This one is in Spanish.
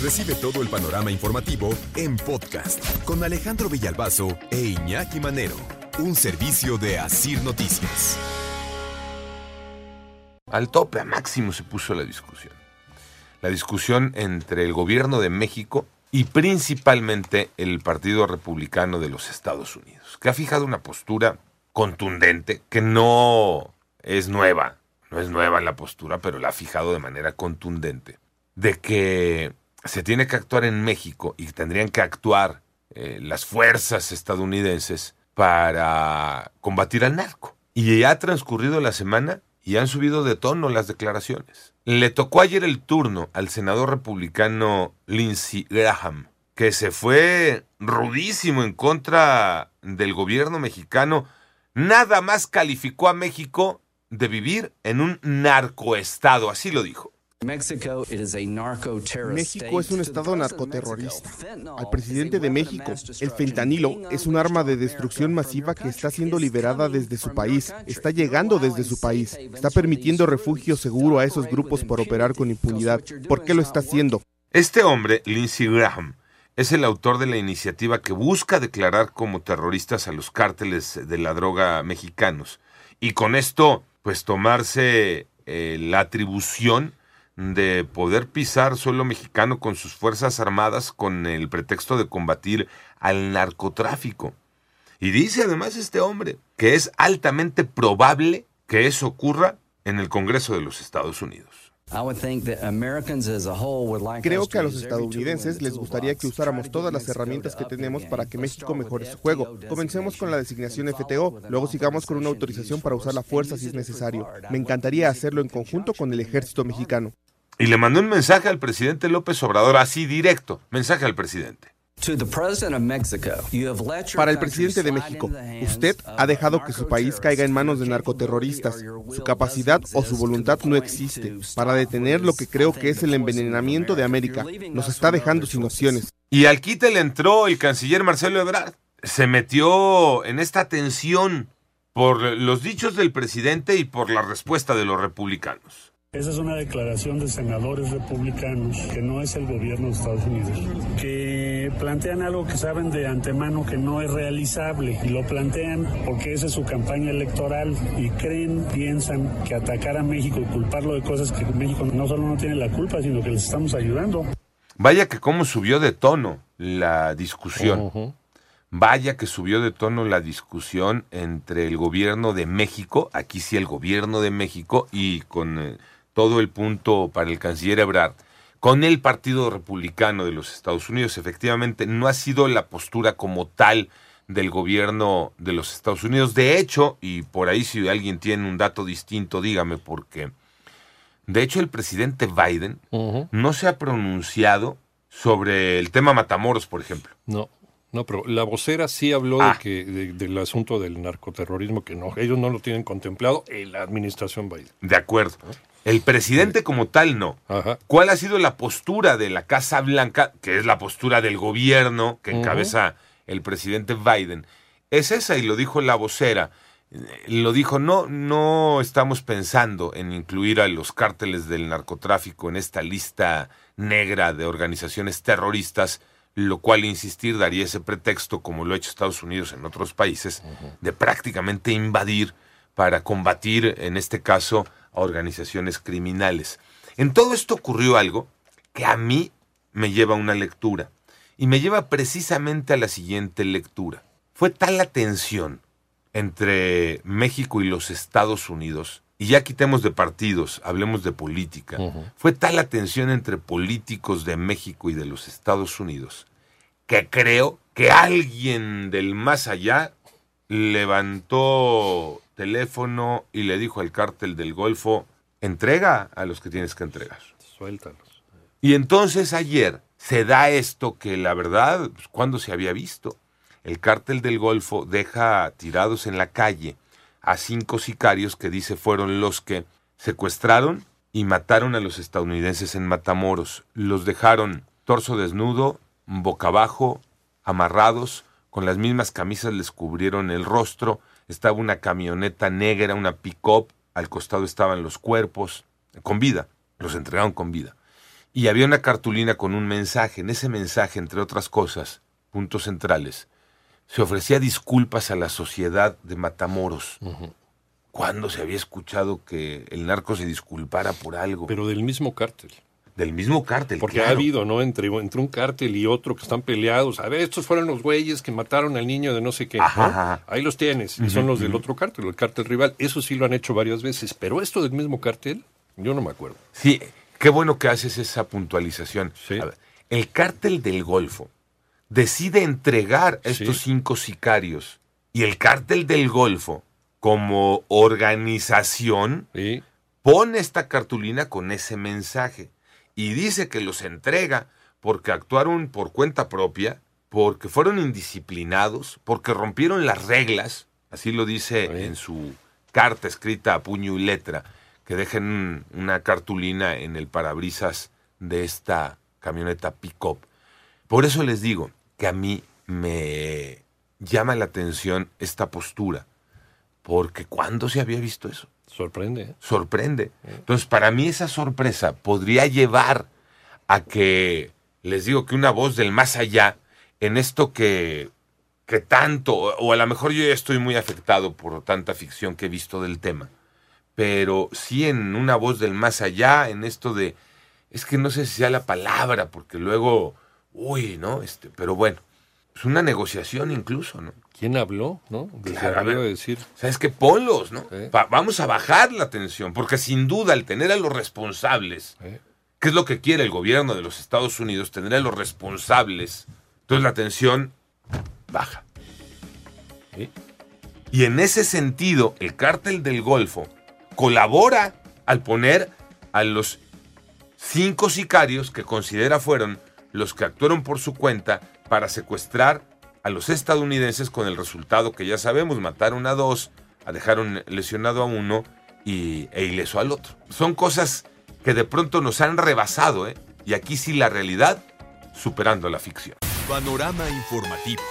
Recibe todo el panorama informativo en podcast con Alejandro Villalbazo e Iñaki Manero, un servicio de Asir Noticias. Al tope, a máximo se puso la discusión. La discusión entre el gobierno de México y principalmente el Partido Republicano de los Estados Unidos, que ha fijado una postura contundente que no es nueva, no es nueva la postura, pero la ha fijado de manera contundente, de que se tiene que actuar en México y tendrían que actuar eh, las fuerzas estadounidenses para combatir al narco. Y ya ha transcurrido la semana y han subido de tono las declaraciones. Le tocó ayer el turno al senador republicano Lindsey Graham, que se fue rudísimo en contra del gobierno mexicano. Nada más calificó a México de vivir en un narcoestado, así lo dijo. México es un estado narcoterrorista. Al presidente de México, el fentanilo es un arma de destrucción masiva que está siendo liberada desde su país, está llegando desde su país, está permitiendo refugio seguro a esos grupos por operar con impunidad. ¿Por qué lo está haciendo? Este hombre, Lindsey Graham, es el autor de la iniciativa que busca declarar como terroristas a los cárteles de la droga mexicanos y con esto, pues tomarse eh, la atribución de poder pisar suelo mexicano con sus Fuerzas Armadas con el pretexto de combatir al narcotráfico. Y dice además este hombre que es altamente probable que eso ocurra en el Congreso de los Estados Unidos. Creo que a los estadounidenses les gustaría que usáramos todas las herramientas que tenemos para que México mejore su juego. Comencemos con la designación FTO, luego sigamos con una autorización para usar la fuerza si es necesario. Me encantaría hacerlo en conjunto con el ejército mexicano. Y le mandó un mensaje al presidente López Obrador, así directo, mensaje al presidente. Para el presidente de México, usted ha dejado que su país caiga en manos de narcoterroristas. Su capacidad o su voluntad no existe para detener lo que creo que es el envenenamiento de América. Nos está dejando sin opciones. Y al quite le entró el canciller Marcelo Ebrard. Se metió en esta tensión por los dichos del presidente y por la respuesta de los republicanos. Esa es una declaración de senadores republicanos, que no es el gobierno de Estados Unidos, que plantean algo que saben de antemano que no es realizable y lo plantean porque esa es su campaña electoral y creen, piensan que atacar a México y culparlo de cosas que México no solo no tiene la culpa, sino que les estamos ayudando. Vaya que cómo subió de tono la discusión. Vaya que subió de tono la discusión entre el gobierno de México, aquí sí el gobierno de México, y con eh, todo el punto para el canciller Ebrard, con el Partido Republicano de los Estados Unidos. Efectivamente, no ha sido la postura como tal del gobierno de los Estados Unidos. De hecho, y por ahí si alguien tiene un dato distinto, dígame, porque de hecho el presidente Biden no se ha pronunciado sobre el tema Matamoros, por ejemplo. No. No, pero la vocera sí habló de ah. que del asunto del narcoterrorismo, que no, ellos no lo tienen contemplado en la administración Biden. De acuerdo. El presidente como tal no. ¿Cuál ha sido la postura de la Casa Blanca, que es la postura del gobierno que encabeza el presidente Biden? Es esa y lo dijo la vocera. Lo dijo, no, no estamos pensando en incluir a los cárteles del narcotráfico en esta lista negra de organizaciones terroristas, lo cual, insistir, daría ese pretexto, como lo ha hecho Estados Unidos en otros países, de prácticamente invadir para combatir, en este caso, organizaciones criminales. En todo esto ocurrió algo que a mí me lleva a una lectura y me lleva precisamente a la siguiente lectura. Fue tal la tensión entre México y los Estados Unidos, y ya quitemos de partidos, hablemos de política, fue tal la tensión entre políticos de México y de los Estados Unidos, que creo que alguien del más allá levantó teléfono y le dijo al cártel del Golfo, entrega a los que tienes que entregar. Suéltalos. Y entonces ayer se da esto que la verdad, pues, cuando se había visto? El cártel del Golfo deja tirados en la calle a cinco sicarios que dice fueron los que secuestraron y mataron a los estadounidenses en Matamoros. Los dejaron torso desnudo, boca abajo, amarrados, con las mismas camisas les cubrieron el rostro estaba una camioneta negra, una pick-up, al costado estaban los cuerpos, con vida, los entregaron con vida. Y había una cartulina con un mensaje. En ese mensaje, entre otras cosas, puntos centrales, se ofrecía disculpas a la sociedad de Matamoros. ¿Cuándo se había escuchado que el narco se disculpara por algo? Pero del mismo cártel. Del mismo cártel. Porque ha habido, ¿no? Entre, entre un cártel y otro que están peleados. A ver, estos fueron los güeyes que mataron al niño de no sé qué. Ahí los tienes. Y son los del otro cártel, el cártel rival. Eso sí lo han hecho varias veces. Pero esto del mismo cártel, yo no me acuerdo. Sí, qué bueno que haces esa puntualización. el cártel del Golfo decide entregar a estos cinco sicarios y el cártel del Golfo, como organización, pone esta cartulina con ese mensaje y dice que los entrega porque actuaron por cuenta propia, porque fueron indisciplinados, porque rompieron las reglas, así lo dice en su carta escrita a puño y letra, que dejen una cartulina en el parabrisas de esta camioneta pick-up. Por eso les digo, que a mí me llama la atención esta postura, porque ¿cuándo se había visto eso? Sorprende. ¿eh? Sorprende. Entonces, para mí esa sorpresa podría llevar a que, les digo, que una voz del más allá, en esto que, que tanto, o a lo mejor yo ya estoy muy afectado por tanta ficción que he visto del tema, pero sí en una voz del más allá, en esto de, es que no sé si sea la palabra, porque luego uy, ¿no? Este, pero bueno, es una negociación incluso, ¿no? ¿Quién habló, no? Claro, decir. ¿Sabes qué? Ponlos, ¿no? vamos a bajar la tensión, porque sin duda al tener a los responsables, ¿qué es lo que quiere el gobierno de los Estados Unidos? Tener a los responsables. Entonces la tensión baja. Y en ese sentido, el cártel del Golfo colabora al poner a los cinco sicarios que considera fueron los que actuaron por su cuenta para secuestrar a los estadounidenses con el resultado que ya sabemos, mataron a dos, dejaron lesionado a uno y, e ileso al otro. Son cosas que de pronto nos han rebasado, ¿eh? y aquí sí la realidad superando la ficción. Panorama informativo.